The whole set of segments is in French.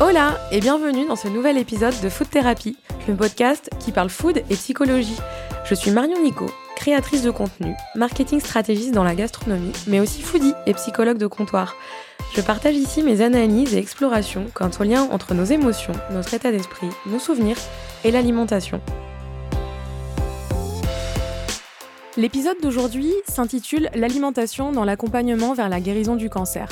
Hola et bienvenue dans ce nouvel épisode de Food Therapy, le podcast qui parle food et psychologie. Je suis Marion Nico, créatrice de contenu, marketing stratégiste dans la gastronomie, mais aussi foodie et psychologue de comptoir. Je partage ici mes analyses et explorations quant au lien entre nos émotions, notre état d'esprit, nos souvenirs et l'alimentation. L'épisode d'aujourd'hui s'intitule L'alimentation dans l'accompagnement vers la guérison du cancer.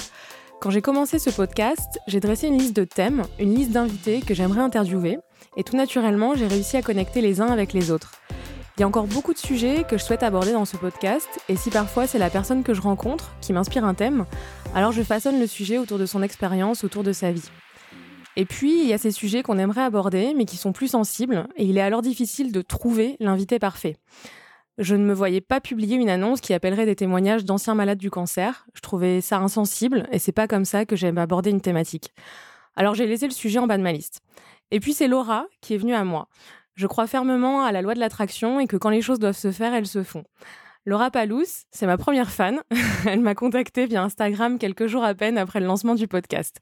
Quand j'ai commencé ce podcast, j'ai dressé une liste de thèmes, une liste d'invités que j'aimerais interviewer, et tout naturellement, j'ai réussi à connecter les uns avec les autres. Il y a encore beaucoup de sujets que je souhaite aborder dans ce podcast, et si parfois c'est la personne que je rencontre qui m'inspire un thème, alors je façonne le sujet autour de son expérience, autour de sa vie. Et puis, il y a ces sujets qu'on aimerait aborder, mais qui sont plus sensibles, et il est alors difficile de trouver l'invité parfait je ne me voyais pas publier une annonce qui appellerait des témoignages d'anciens malades du cancer. Je trouvais ça insensible et c'est pas comme ça que j'aime aborder une thématique. Alors j'ai laissé le sujet en bas de ma liste. Et puis c'est Laura qui est venue à moi. Je crois fermement à la loi de l'attraction et que quand les choses doivent se faire, elles se font. Laura Palous, c'est ma première fan. Elle m'a contactée via Instagram quelques jours à peine après le lancement du podcast.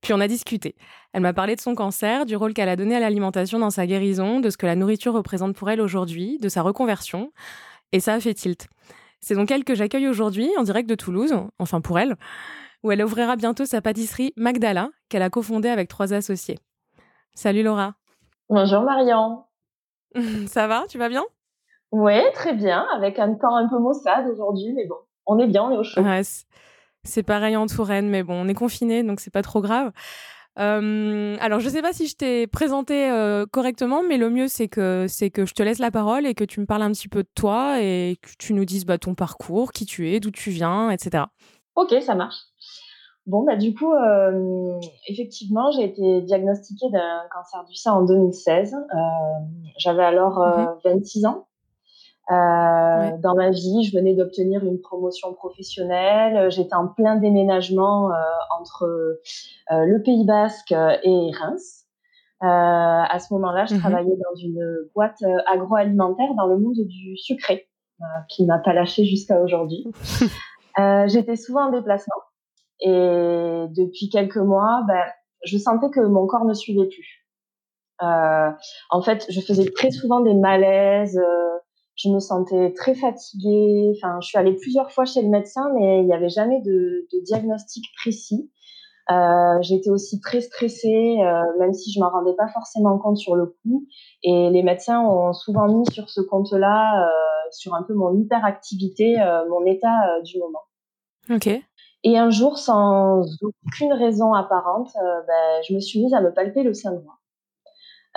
Puis on a discuté. Elle m'a parlé de son cancer, du rôle qu'elle a donné à l'alimentation dans sa guérison, de ce que la nourriture représente pour elle aujourd'hui, de sa reconversion. Et ça a fait tilt. C'est donc elle que j'accueille aujourd'hui en direct de Toulouse, enfin pour elle, où elle ouvrira bientôt sa pâtisserie Magdala, qu'elle a cofondée avec trois associés. Salut Laura. Bonjour Marion. ça va, tu vas bien? Oui, très bien, avec un temps un peu maussade aujourd'hui, mais bon, on est bien, on est au chaud. c'est pareil en Touraine, mais bon, on est confiné, donc c'est pas trop grave. Euh, alors, je ne sais pas si je t'ai présenté euh, correctement, mais le mieux, c'est que, c'est que je te laisse la parole et que tu me parles un petit peu de toi et que tu nous dises bah, ton parcours, qui tu es, d'où tu viens, etc. Ok, ça marche. Bon, bah, du coup, euh, effectivement, j'ai été diagnostiquée d'un cancer du sein en 2016. J'avais alors 26 mhm. ans. Euh, dans ma vie, je venais d'obtenir une promotion professionnelle. J'étais en plein déménagement euh, entre euh, le Pays Basque et Reims. à ce moment-là, je mmh travaillais dans une boîte agroalimentaire dans le monde du sucré, qui m'a pas lâché jusqu'à aujourd'hui. J'étais souvent en déplacement et depuis quelques mois, ben, je sentais que mon corps ne suivait plus. en fait, je faisais très souvent des malaises je me sentais très fatiguée. Enfin, je suis allée plusieurs fois chez le médecin, mais il n'y avait jamais de, de diagnostic précis. Euh, J'étais aussi très stressée, euh, même si je m'en rendais pas forcément compte sur le coup. Et les médecins ont souvent mis sur ce compte-là, euh, sur un peu mon hyperactivité, mon état du moment. Ok. Et un jour, sans aucune raison apparente, ben, je me suis mise à me palper le sein droit.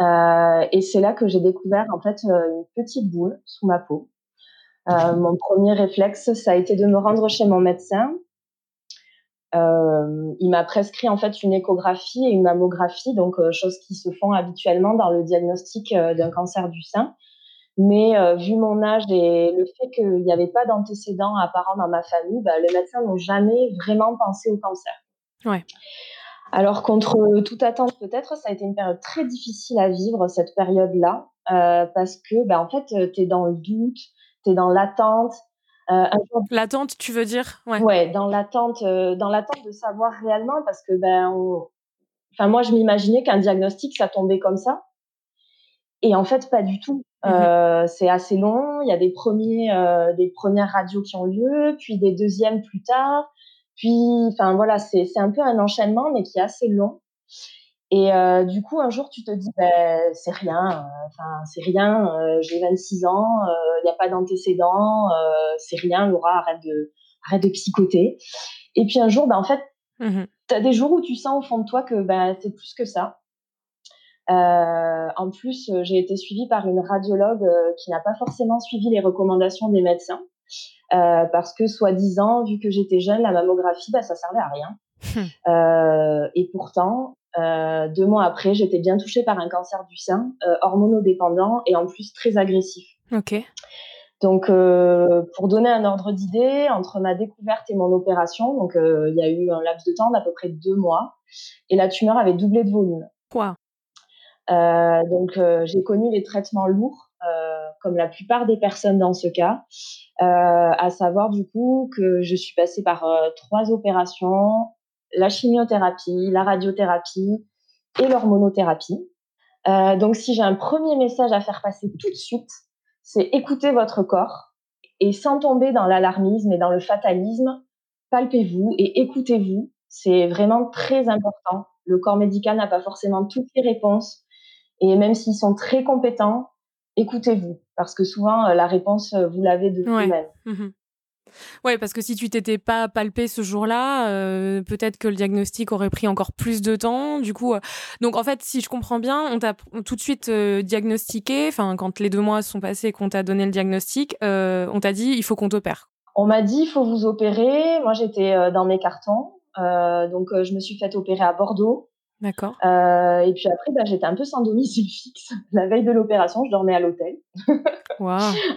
Euh, et c'est là que j'ai découvert en fait euh, une petite boule sous ma peau. Euh, mon premier réflexe, ça a été de me rendre chez mon médecin. Euh, il m'a prescrit en fait une échographie et une mammographie, donc choses qui se font habituellement dans le diagnostic d'un cancer du sein. Mais vu mon âge et le fait qu'il n'y avait pas d'antécédents apparents dans ma famille, bah, les médecins n'ont jamais vraiment pensé au cancer. Ouais. Alors contre toute attente peut-être, ça a été une période très difficile à vivre cette période-là euh, parce que ben en fait tu es dans le doute, tu es dans l'attente. Euh, l'attente, tu veux dire? Ouais. Ouais, dans l'attente, euh, dans l'attente de savoir réellement parce que ben, enfin moi je m'imaginais qu'un diagnostic ça tombait comme ça et en fait pas du tout. Mmh c'est assez long. Il y a des premiers, des premières radios qui ont lieu, puis des deuxièmes plus tard. Puis, enfin voilà, c'est un peu un enchaînement, mais qui est assez long. Et euh, du coup, un jour, tu te dis, ben, c'est rien, euh, enfin, c'est rien, euh, j'ai 26 ans, il n'y a pas d'antécédents, c'est rien, Laura, arrête de, arrête de psychoter. Et puis un jour, ben, en fait, mmh tu as des jours où tu sens au fond de toi que ben, c'est plus que ça. en plus, j'ai été suivie par une radiologue qui n'a pas forcément suivi les recommandations des médecins. Euh, parce que soi-disant, vu que j'étais jeune, la mammographie, bah, ça servait à rien. Hum. Euh, et pourtant, euh, deux mois après, j'étais bien touchée par un cancer du sein, hormonodépendant et en plus très agressif. Ok. Donc, pour donner un ordre d'idée, entre ma découverte et mon opération, donc il y a eu un laps de temps d'à peu près deux mois, et la tumeur avait doublé de volume. Quoi? Donc, j'ai connu les traitements lourds, comme la plupart des personnes dans ce cas. Euh, à savoir du coup que je suis passée par euh, trois opérations, la chimiothérapie, la radiothérapie et l'hormonothérapie. Euh, donc, si j'ai un premier message à faire passer tout de suite, c'est écouter votre corps et sans tomber dans l'alarmisme et dans le fatalisme, palpez-vous et écoutez-vous. C'est vraiment très important. Le corps médical n'a pas forcément toutes les réponses et même s'ils sont très compétents, écoutez-vous parce que souvent euh, la réponse euh, vous l'avez de vous-même. Mmh Ouais, parce que si tu t'étais pas palpé ce jour-là, euh, peut-être que le diagnostic aurait pris encore plus de temps. Du coup, euh, donc en fait, si je comprends bien, on t'a tout de suite euh, diagnostiqué. Enfin, quand les deux mois sont passés et qu'on t'a donné le diagnostic, on t'a dit il faut qu'on t'opère. On m'a dit il faut vous opérer. Moi, j'étais dans mes cartons, donc je me suis fait opérer à Bordeaux. D'accord. Euh, et puis après, bah, j'étais un peu sans domicile fixe. La veille de l'opération, je dormais à l'hôtel,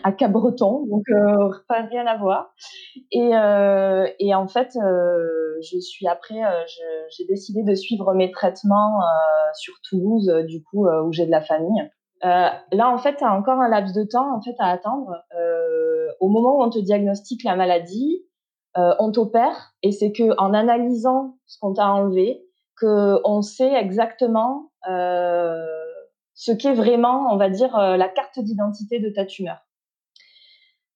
à Cabreton, donc euh, pas rien à voir. Et, euh, et en fait, euh, je suis après, j'ai décidé de suivre mes traitements sur Toulouse, du coup, où j'ai de la famille. là, en fait, tu as encore un laps de temps en fait à attendre. au moment où on te diagnostique la maladie, on t'opère, et c'est que en analysant ce qu'on t'a enlevé, qu'on sait exactement euh, ce qu'est vraiment, on va dire, euh, la carte d'identité de ta tumeur.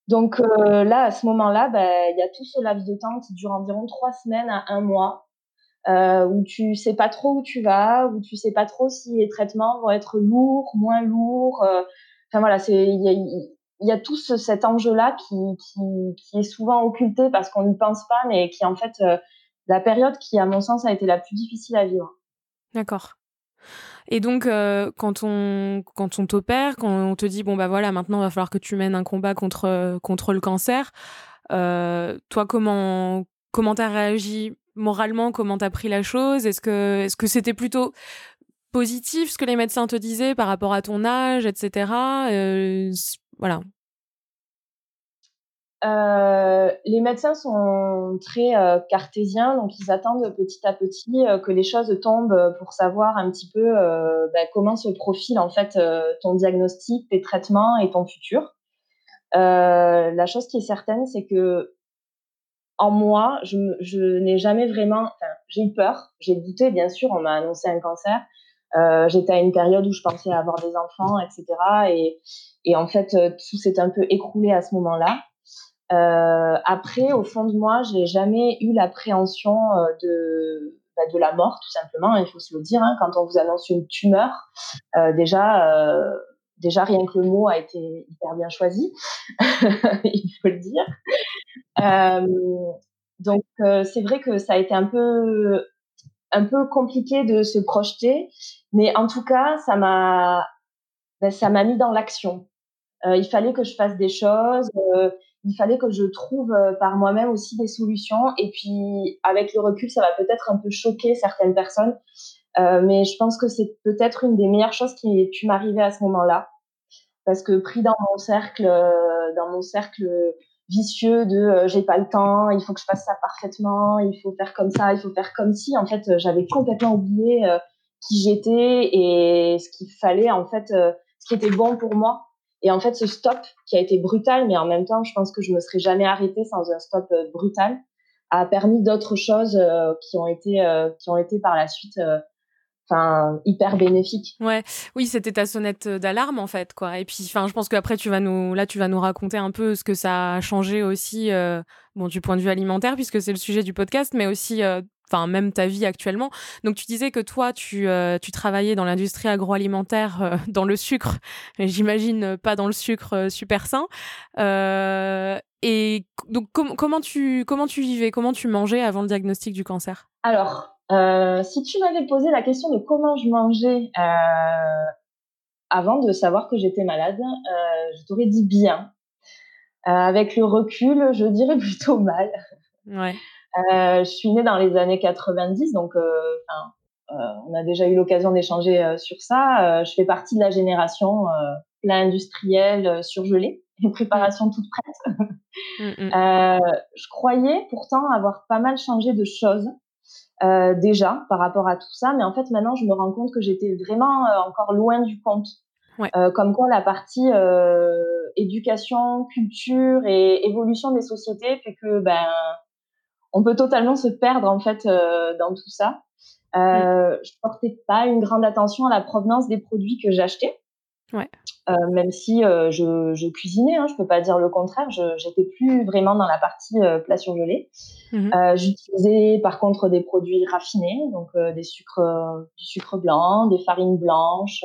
Donc euh, là, à ce moment-là, ben, il y a tout ce laps de temps qui dure environ trois semaines à un mois, où tu sais pas trop où tu vas, où tu sais pas trop si les traitements vont être lourds, moins lourds. Enfin voilà, c'est il y a, tout ce, cet enjeu-là qui, qui, qui, est souvent occulté parce qu'on n'y pense pas, mais qui en fait la période qui, à mon sens, a été la plus difficile à vivre. D'accord. Et donc, euh, quand on quand on t'opère, quand on te dit bon bah voilà, maintenant il va falloir que tu mènes un combat contre contre le cancer, euh, toi comment comment t'as réagi moralement, comment t'as pris la chose? Est-ce que est-ce que c'était plutôt positif ce que les médecins te disaient par rapport à ton âge, etc. Euh, voilà. Euh, les médecins sont très euh, cartésiens, donc ils attendent petit à petit euh, que les choses tombent pour savoir un petit peu bah, comment se profile en fait ton diagnostic, tes traitements et ton futur. la chose qui est certaine, c'est que en moi, je, n'ai jamais vraiment, j'ai eu peur, j'ai douté, bien sûr, on m'a annoncé un cancer. J'étais à une période où je pensais avoir des enfants, etc. Et, et en fait, tout s'est un peu écroulé à ce moment-là. Euh, après, au fond de moi, j'ai jamais eu l'appréhension euh, de bah, de la mort, tout simplement. Il faut se le dire. Hein, quand on vous annonce une tumeur, euh, déjà, euh, déjà rien que le mot a été hyper bien choisi, il faut le dire. Euh, donc, euh, c'est vrai que ça a été un peu un peu compliqué de se projeter, mais en tout cas, ça m'a ben, ça m'a mis dans l'action. il fallait que je fasse des choses il fallait que je trouve euh, par moi-même aussi des solutions. Et puis, avec le recul, ça va peut-être un peu choquer certaines personnes. Euh, mais je pense que c'est peut-être une des meilleures choses qui ait pu m'arriver à ce moment-là. Parce que pris dans mon cercle, euh, dans mon cercle vicieux de euh, j'ai pas le temps, il faut que je fasse ça parfaitement, il faut faire comme ça, il faut faire comme si. En fait, j'avais complètement oublié qui j'étais et ce qu'il fallait, en fait, ce qui était bon pour moi. Et en fait, ce stop qui a été brutal, mais en même temps, je pense que je me serais jamais arrêtée sans un stop euh, brutal, a permis d'autres choses euh, qui ont été euh, qui ont été par la suite enfin hyper bénéfiques. Ouais, oui, c'était ta sonnette d'alarme en fait quoi. Et puis enfin je pense qu'après tu vas nous là tu vas nous raconter un peu ce que ça a changé aussi bon du point de vue alimentaire puisque c'est le sujet du podcast mais aussi enfin même ta vie actuellement. Donc tu disais que toi tu, euh, tu travaillais dans l'industrie agroalimentaire euh, dans le sucre, j'imagine pas dans le sucre euh, super sain. et donc comment tu comment tu vivais, comment tu mangeais avant le diagnostic du cancer? Alors si tu m'avais posé la question de comment je mangeais avant de savoir que j'étais malade, je t'aurais dit bien. avec le recul, je dirais plutôt mal. Ouais. Euh, je suis née dans les années 90, donc euh, euh, on a déjà eu l'occasion d'échanger sur ça. je fais partie de la génération plat industriel surgelé, une préparation toute prête. Mm, mm. je croyais pourtant avoir pas mal changé de choses euh, déjà par rapport à tout ça, mais en fait maintenant je me rends compte que j'étais vraiment euh, encore loin du compte. Ouais. Euh, comme quoi la partie éducation, culture et évolution des sociétés fait que ben on peut totalement se perdre en fait euh, dans tout ça. Euh, Je portais pas une grande attention à la provenance des produits que j'achetais. Ouais. Euh, même si euh, je, je, cuisinais, hein, je peux pas dire le contraire, je j'étais plus vraiment dans la partie euh, plat surgelé. Mmh euh, J'utilisais par contre des produits raffinés, donc euh, des sucres, du sucre blanc, des farines blanches.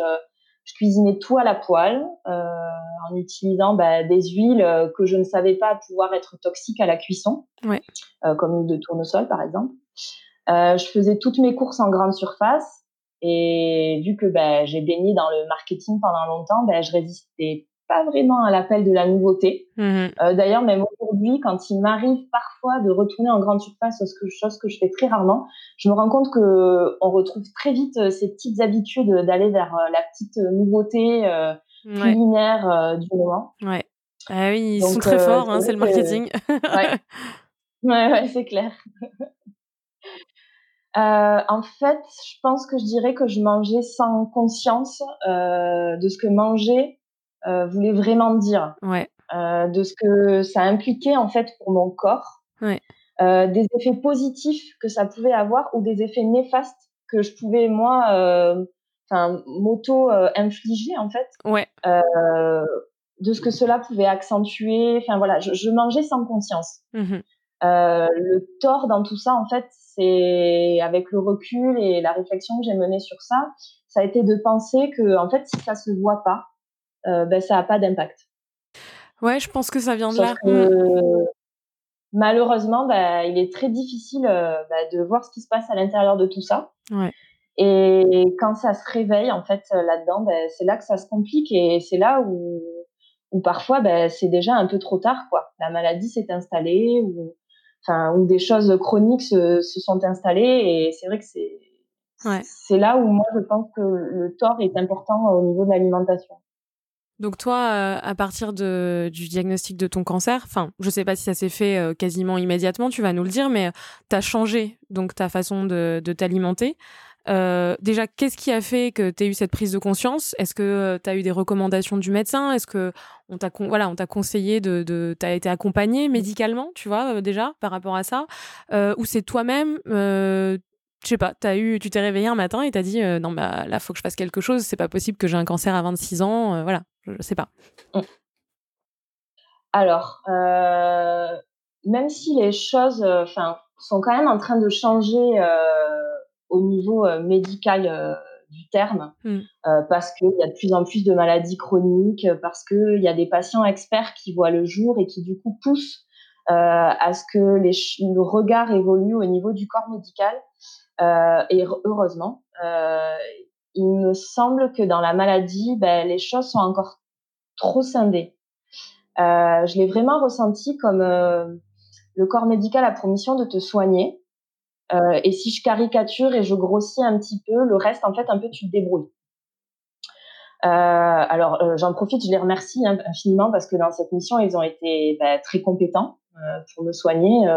Je cuisinais tout à la poêle en utilisant bah, des huiles que je ne savais pas pouvoir être toxiques à la cuisson, ouais. comme l'huile de tournesol par exemple. je faisais toutes mes courses en grande surface et vu que ben, j'ai baigné dans le marketing pendant longtemps, ben, je résistais pas vraiment à l'appel de la nouveauté. Mmh euh, D'ailleurs, même aujourd'hui, quand il m'arrive parfois de retourner en grande surface, chose que, chose que je fais très rarement, je me rends compte que on retrouve très vite euh, ces petites habitudes d'aller vers euh, la petite nouveauté euh, culinaire euh, du moment. Ouais. Ah oui, ils sont très forts, hein, c'est le marketing. ouais, ouais, ouais c'est clair. Euh, en fait, je pense que je dirais que je mangeais sans conscience euh, de ce que manger euh, voulait vraiment dire, ouais. Euh, de ce que ça impliquait en fait pour mon corps, ouais. Euh, des effets positifs que ça pouvait avoir ou des effets néfastes que je pouvais moi, euh, enfin, m'auto infliger en fait, ouais. de ce que cela pouvait accentuer. Enfin voilà, je, je mangeais sans conscience. Mmh euh, le tort dans tout ça, en fait, c'est avec le recul et la réflexion que j'ai menée sur ça, ça a été de penser que, en fait, si ça se voit pas, euh, ben ça a pas d'impact. Ouais, je pense que ça vient de Sauf là. Que, malheureusement, ben, il est très difficile euh, ben, de voir ce qui se passe à l'intérieur de tout ça. Ouais. Et quand ça se réveille, en fait, là-dedans, ben, c'est là que ça se complique et c'est là où, où parfois, ben, c'est déjà un peu trop tard, quoi. La maladie s'est installée ou enfin, où des choses chroniques se, se sont installées. Et c'est vrai que c'est ouais. c'est là où moi je pense que le tort est important au niveau de l'alimentation. Donc toi, euh, à partir de, du diagnostic de ton cancer, enfin, je sais pas si ça s'est fait euh, quasiment immédiatement, tu vas nous le dire, mais tu as changé donc ta façon de, de t'alimenter. Euh, déjà, qu'est-ce qui a fait que tu aies eu cette prise de conscience? Est-ce que tu as eu des recommandations du médecin? Est-ce que on t'a voilà, conseillé de, de tu as été accompagné médicalement, tu vois, euh, déjà par rapport à ça? Euh, ou c'est toi-même euh, je sais pas, as eu, tu t'es réveillé un matin et t'as dit non bah là faut que je fasse quelque chose, c'est pas possible que j'ai un cancer à 26 ans, voilà, je, sais pas. Mmh. Alors, même si les choses, enfin, sont quand même en train de changer au niveau euh, médical euh, du terme, mm. euh, parce qu'il y a de plus en plus de maladies chroniques, parce qu'il y a des patients experts qui voient le jour et qui du coup poussent à ce que les, le regard évolue au niveau du corps médical. et heureusement, il me semble que dans la maladie, ben, les choses sont encore trop scindées. Euh, je l'ai vraiment ressenti comme euh, le corps médical a pour mission de te soigner, euh, et si je caricature et je grossis un petit peu, le reste, en fait, un peu, tu te débrouilles. Alors, j'en profite, je les remercie hein, infiniment parce que dans cette mission, ils ont été bah, très compétents pour me soigner.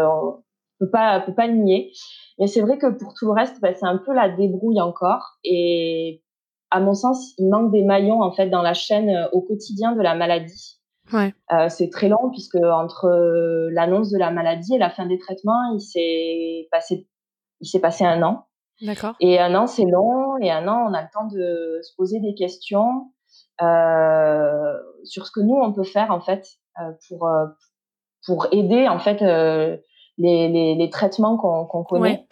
Peut pas, peut pas le nier. Mais c'est vrai que pour tout le reste, bah, c'est un peu la débrouille encore. Et à mon sens, il manque des maillons en fait dans la chaîne euh, au quotidien de la maladie. Ouais. Euh, c'est très long puisque entre l'annonce de la maladie et la fin des traitements, il s'est passé il s'est passé un an. D'accord. Et un an, c'est long. Et un an, on a le temps de se poser des questions euh, sur ce que nous, on peut faire, en fait, euh, pour, euh, pour aider, en fait, euh, les, les, les, traitements qu'on qu connaît. Ouais.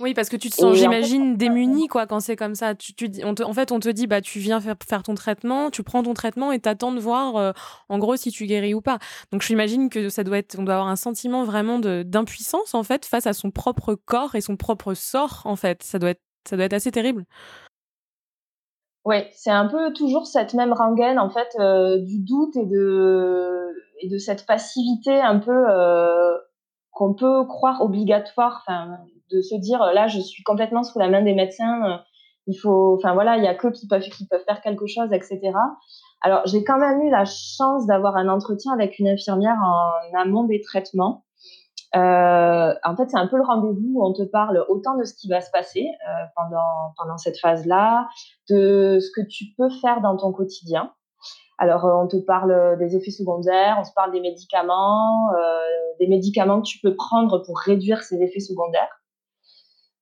Oui, parce que tu te sens, j'imagine, en fait, démuni quoi, quand c'est comme ça. Tu, tu, on te, en fait, on te dit, bah, tu viens faire, faire ton traitement, tu prends ton traitement et t'attends de voir, euh, en gros, si tu guéris ou pas. Donc, j'imagine que ça doit être, on doit avoir un sentiment vraiment d'impuissance, en fait, face à son propre corps et son propre sort, en fait. Ça doit être, ça doit être assez terrible. Oui, c'est un peu toujours cette même rengaine, en fait, euh, du doute et de, et de cette passivité un peu euh, qu'on peut croire obligatoire, enfin, de se dire là, je suis complètement sous la main des médecins, euh, il faut, enfin voilà, il y a que qui peuvent qui peuvent faire quelque chose, etc. Alors j'ai quand même eu la chance d'avoir un entretien avec une infirmière en amont des traitements. Euh, en fait, c'est un peu le rendez-vous où on te parle autant de ce qui va se passer euh, pendant pendant cette phase-là, de ce que tu peux faire dans ton quotidien. Alors, euh, on te parle des effets secondaires, on se parle des médicaments, euh, des médicaments que tu peux prendre pour réduire ces effets secondaires.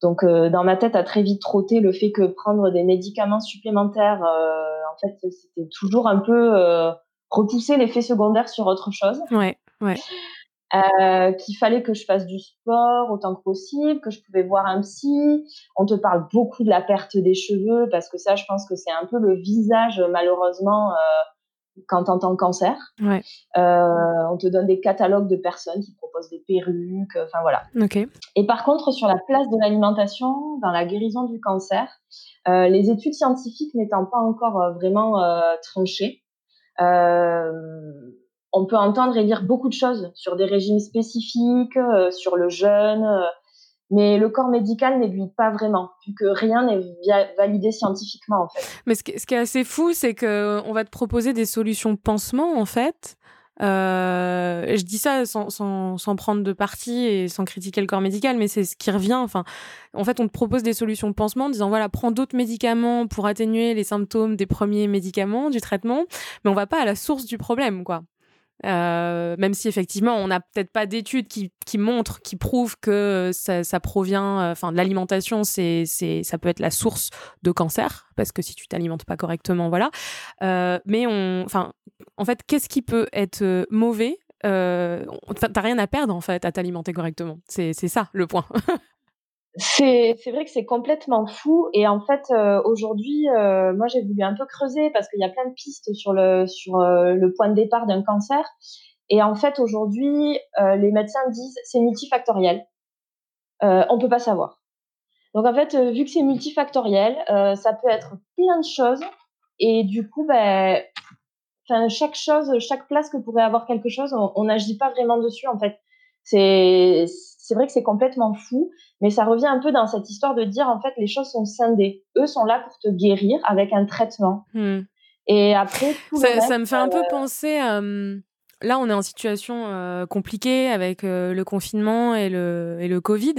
Donc, dans ma tête a très vite trotté le fait que prendre des médicaments supplémentaires, en fait, c'était toujours un peu repousser l'effet secondaire sur autre chose. Ouais, ouais. Euh, qu'il fallait que je fasse du sport autant que possible, que je pouvais voir un psy. On te parle beaucoup de la perte des cheveux parce que ça, je pense que c'est un peu le visage, malheureusement, euh, quand t'entends cancer. Ouais. Euh, on te donne des catalogues de personnes qui proposent des perruques, enfin voilà. Okay. Et par contre, sur la place de l'alimentation dans la guérison du cancer, euh, les études scientifiques n'étant pas encore euh, vraiment euh, tranchées, on peut entendre et lire beaucoup de choses sur des régimes spécifiques, euh, sur le jeûne, euh, mais le corps médical n'aiguille pas vraiment, vu que rien n'est validé scientifiquement en fait. Mais ce qui, est assez fou, c'est qu'on va te proposer des solutions pansement en fait. Euh, je dis ça sans, sans, sans, prendre de parti et sans critiquer le corps médical, mais c'est ce qui revient. Enfin, en fait, on te propose des solutions pansement en disant voilà, prends d'autres médicaments pour atténuer les symptômes des premiers médicaments du traitement, mais on va pas à la source du problème, quoi. Euh, même si effectivement on n'a peut-être pas d'études qui, qui, montrent, qui prouvent que ça, ça provient, euh, enfin de l'alimentation, c'est, c'est, ça peut être la source de cancer parce que si tu t'alimentes pas correctement, voilà. Euh, mais on, enfin, en fait, qu'est-ce qui peut être euh, mauvais? Euh, T'as rien à perdre en fait à t'alimenter correctement. C'est, c'est ça le point. C'est vrai que c'est complètement fou et en fait euh, aujourd'hui euh, moi j'ai voulu un peu creuser parce qu'il y a plein de pistes sur le sur euh, le point de départ d'un cancer et en fait aujourd'hui les médecins disent c'est multifactoriel on peut pas savoir donc en fait vu que c'est multifactoriel ça peut être plein de choses et du coup ben chaque chose chaque place que pourrait avoir quelque chose on n'agit pas vraiment dessus en fait. C'est vrai que c'est complètement fou, mais ça revient un peu dans cette histoire de dire en fait les choses sont scindées. Eux sont là pour te guérir avec un traitement. Hmm. Et après, ça, me fait un peu euh, penser. là, on est en situation euh, compliquée avec euh, le confinement et le, et le Covid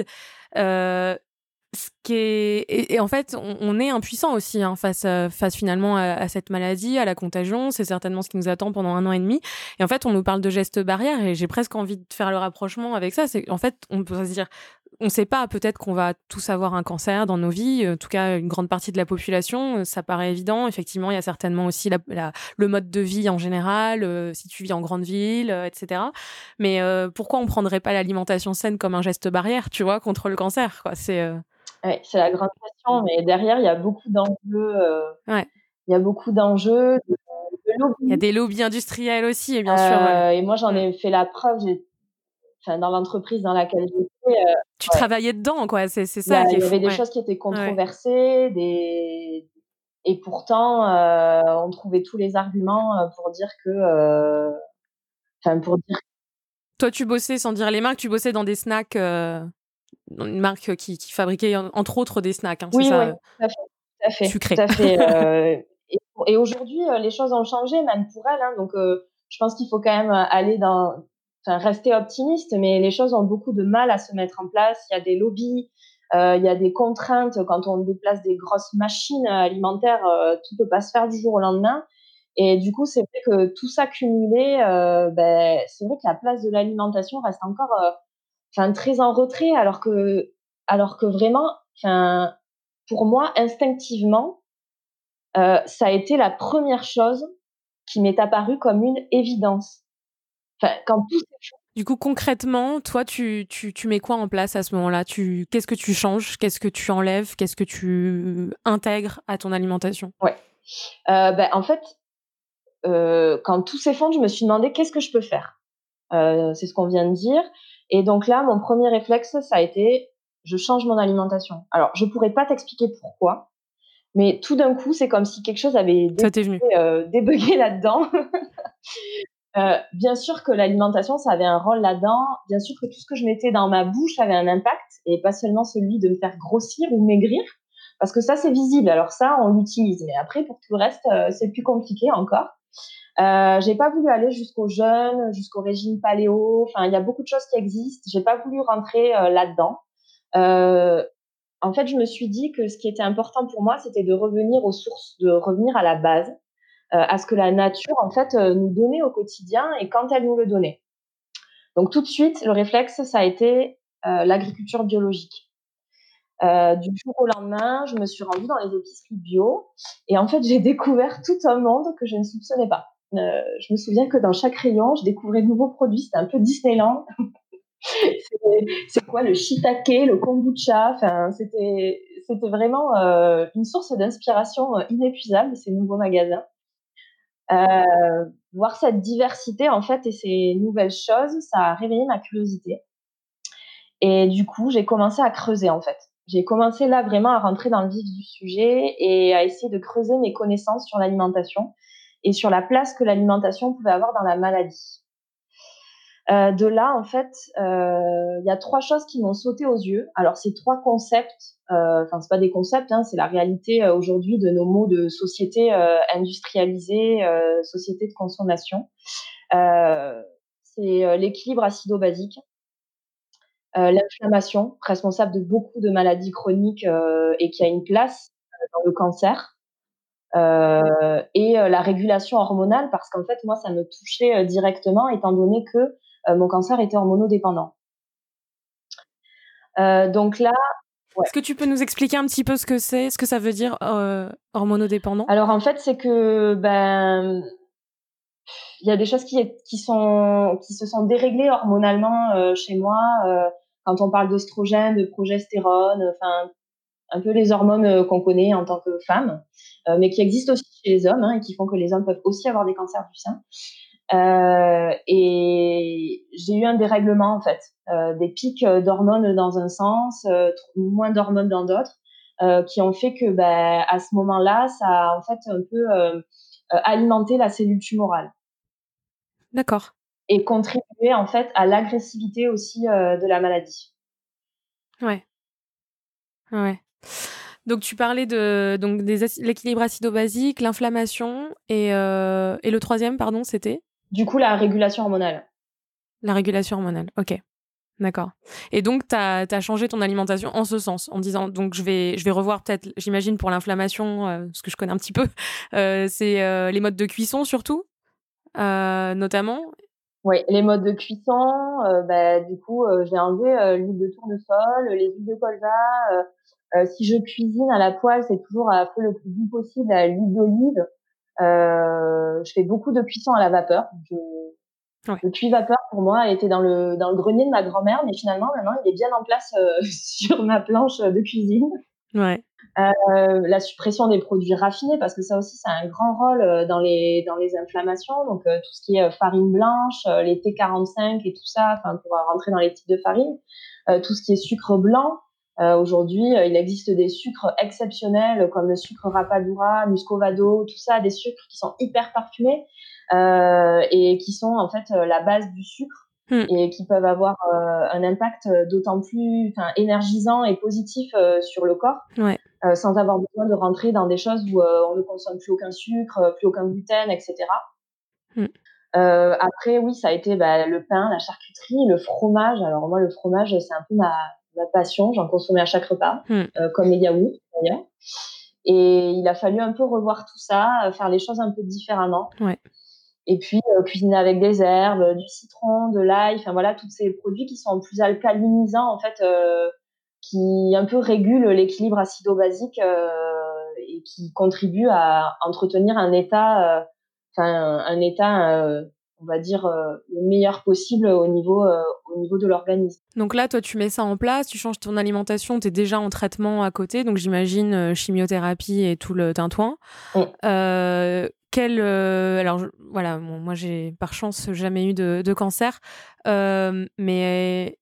ce qui est et, en fait on, est impuissant aussi hein, face face finalement à, cette maladie à la contagion c'est certainement ce qui nous attend pendant un an et demi et en fait on nous parle de gestes barrières et j'ai presque envie de faire le rapprochement avec ça c'est en fait on peut se dire on ne sait pas peut-être qu'on va tous avoir un cancer dans nos vies en tout cas une grande partie de la population ça paraît évident effectivement il y a certainement aussi la, le mode de vie en général euh, si tu vis en grande ville euh, etc mais euh, pourquoi on prendrait pas l'alimentation saine comme un geste barrière tu vois contre le cancer quoi? C'est Ouais, c'est la grande question, mais derrière, il y a beaucoup d'enjeux. Ouais. Il y a beaucoup d'enjeux, de, Il y a des lobbies industriels aussi, bien sûr. Et moi, j'en ai fait la preuve. Enfin, dans l'entreprise dans laquelle j'étais. Euh, tu travaillais dedans, quoi. C'est ça. Il y, avait des choses qui étaient controversées, des... et pourtant, on trouvait tous les arguments pour dire que. Enfin, pour dire. Toi, tu bossais, sans dire les marques, tu bossais dans des snacks une marque qui, qui, fabriquait entre autres des snacks. Hein, oui, ça, oui, tout à fait. Tout à fait, sucré. Tout à fait euh, et, et aujourd'hui, euh, les choses ont changé, même pour elle. Hein, donc, euh, je pense qu'il faut quand même aller dans, enfin, rester optimiste, mais les choses ont beaucoup de mal à se mettre en place. Il y a des lobbies, euh, il y a des contraintes quand on déplace des grosses machines alimentaires. Euh, tout peut pas se faire du jour au lendemain. Et du coup, c'est vrai que tout ça cumulé, ben, c'est vrai que la place de l'alimentation reste encore enfin très en retrait alors que alors que vraiment pour moi instinctivement euh, ça a été la première chose qui m'est apparue comme une évidence enfin quand tout du coup, concrètement, toi, tu, tu, tu mets quoi en place à ce moment-là? Tu, Qu'est-ce que tu changes? Qu'est-ce que tu enlèves? Qu'est-ce que tu intègres à ton alimentation? Ouais. Euh, ben, en fait, euh, quand tout s'effondre, je me suis demandé qu'est-ce que je peux faire. Euh, c'est ce qu'on vient de dire. Et donc là, mon premier réflexe, ça a été, je change mon alimentation. Alors, je pourrais pas t'expliquer pourquoi, mais tout d'un coup, c'est comme si quelque chose avait euh, débugué là-dedans. euh, bien sûr que l'alimentation, ça avait un rôle là-dedans. Bien sûr que tout ce que je mettais dans ma bouche avait un impact, et pas seulement celui de me faire grossir ou maigrir, parce que ça, c'est visible. Alors ça, on l'utilise. Mais après, pour tout le reste, euh, c'est plus compliqué encore. Euh, j'ai pas voulu aller jusqu'au jeûne, jusqu'au régime paléo. Enfin, il y a beaucoup de choses qui existent. J'ai pas voulu rentrer euh, là-dedans. Euh, en fait, je me suis dit que ce qui était important pour moi, c'était de revenir aux sources, de revenir à la base, à ce que la nature, en fait, euh, nous donnait au quotidien et quand elle nous le donnait. Donc, tout de suite, le réflexe, ça a été l'agriculture biologique. du jour au lendemain, je me suis rendue dans les épiceries bio et en fait, j'ai découvert tout un monde que je ne soupçonnais pas. je me souviens que dans chaque rayon, je découvrais de nouveaux produits. C'était un peu Disneyland. c'est quoi le shiitake, le kombucha? Enfin, c'était vraiment euh, une source d'inspiration euh, inépuisable ces nouveaux magasins. Euh, voir cette diversité en fait et ces nouvelles choses, ça a réveillé ma curiosité. Et du coup, j'ai commencé à creuser en fait. J'ai commencé là vraiment à rentrer dans le vif du sujet et à essayer de creuser mes connaissances sur l'alimentation et sur la place que l'alimentation pouvait avoir dans la maladie. Euh, de là, en fait, euh, il y a trois choses qui m'ont sauté aux yeux. Alors, ces trois concepts, euh, enfin, c'est pas des concepts, hein, c'est la réalité aujourd'hui de nos mots de société industrialisée, société de consommation. c'est l'équilibre acido-basique, l'inflammation, responsable de beaucoup de maladies chroniques et qui a une place dans le cancer. et la régulation hormonale parce qu'en fait moi ça me touchait directement étant donné que euh, mon cancer était hormonodépendant. Euh, donc là, Est-ce que tu peux nous expliquer un petit peu ce que c'est, ce que ça veut dire euh, hormonodépendant Alors en fait, c'est que ben il y a des choses qui, qui sont qui se sont déréglées hormonalement chez moi quand on parle d'oestrogène, de progestérone, enfin un peu les hormones qu'on connaît en tant que femme, mais qui existent aussi chez les hommes hein, et qui font que les hommes peuvent aussi avoir des cancers du sein. Euh, et j'ai eu un dérèglement en fait, euh, des pics d'hormones dans un sens, euh, moins d'hormones dans d'autres, euh, qui ont fait que bah, à ce moment-là, ça a en fait un peu alimenté la cellule tumorale. D'accord. Et contribué en fait à l'agressivité aussi de la maladie. Ouais. Ouais. Donc tu parlais de donc des l'équilibre acido-basique, l'inflammation et, et le troisième, pardon, c'était? Du coup, la régulation hormonale. La régulation hormonale, ok. D'accord. Et donc, tu as, changé ton alimentation en ce sens, en disant, donc je vais, je vais revoir peut-être, j'imagine pour l'inflammation, euh, ce que je connais un petit peu, euh, c'est euh, les modes de cuisson surtout, notamment. Oui, les modes de cuisson, bah, du coup, j'ai enlevé l'huile de tournesol, les huiles de colza. si je cuisine à la poêle, c'est toujours à feu le plus doux possible à l'huile d'olive. Euh, je fais beaucoup de cuisson à la vapeur. Je, Le puits vapeur, pour moi, était dans le, dans le grenier de ma grand-mère, mais finalement, maintenant, il est bien en place euh, sur ma planche de cuisine. Ouais. Euh, la suppression des produits raffinés, parce que ça aussi, ça a un grand rôle dans les, dans les inflammations. Donc, euh, tout ce qui est farine blanche, les T45 et tout ça, enfin, pour rentrer dans les types de farine. tout ce qui est sucre blanc, aujourd'hui, euh, il existe des sucres exceptionnels comme le sucre rapadura, muscovado, tout ça, des sucres qui sont hyper parfumés euh, et qui sont en fait la base du sucre hmm. et qui peuvent avoir un impact d'autant plus énergisant et positif sur le corps, sans avoir besoin de rentrer dans des choses où on ne consomme plus aucun sucre, plus aucun gluten, etc. Hmm. après, oui, ça a été bah, le pain, la charcuterie, le fromage. Alors moi, le fromage, c'est un peu ma, ma passion. J'en consommais à chaque repas, hmm. euh, comme les yaourts d'ailleurs. Et il a fallu un peu revoir tout ça, euh, faire les choses un peu différemment. Ouais. Et puis euh, cuisiner avec des herbes, du citron, de l'ail, enfin voilà, tous ces produits qui sont plus alcalinisants en fait, qui un peu régulent l'équilibre acido-basique et qui contribuent à entretenir un état, enfin un état on va dire, euh, le meilleur possible au niveau, euh, au niveau de l'organisme. Donc là, toi, tu mets ça en place, tu changes ton alimentation, tu es déjà en traitement à côté, donc j'imagine euh, chimiothérapie et tout le tintouin. quel, alors voilà, moi j'ai par chance jamais eu de, de cancer, mais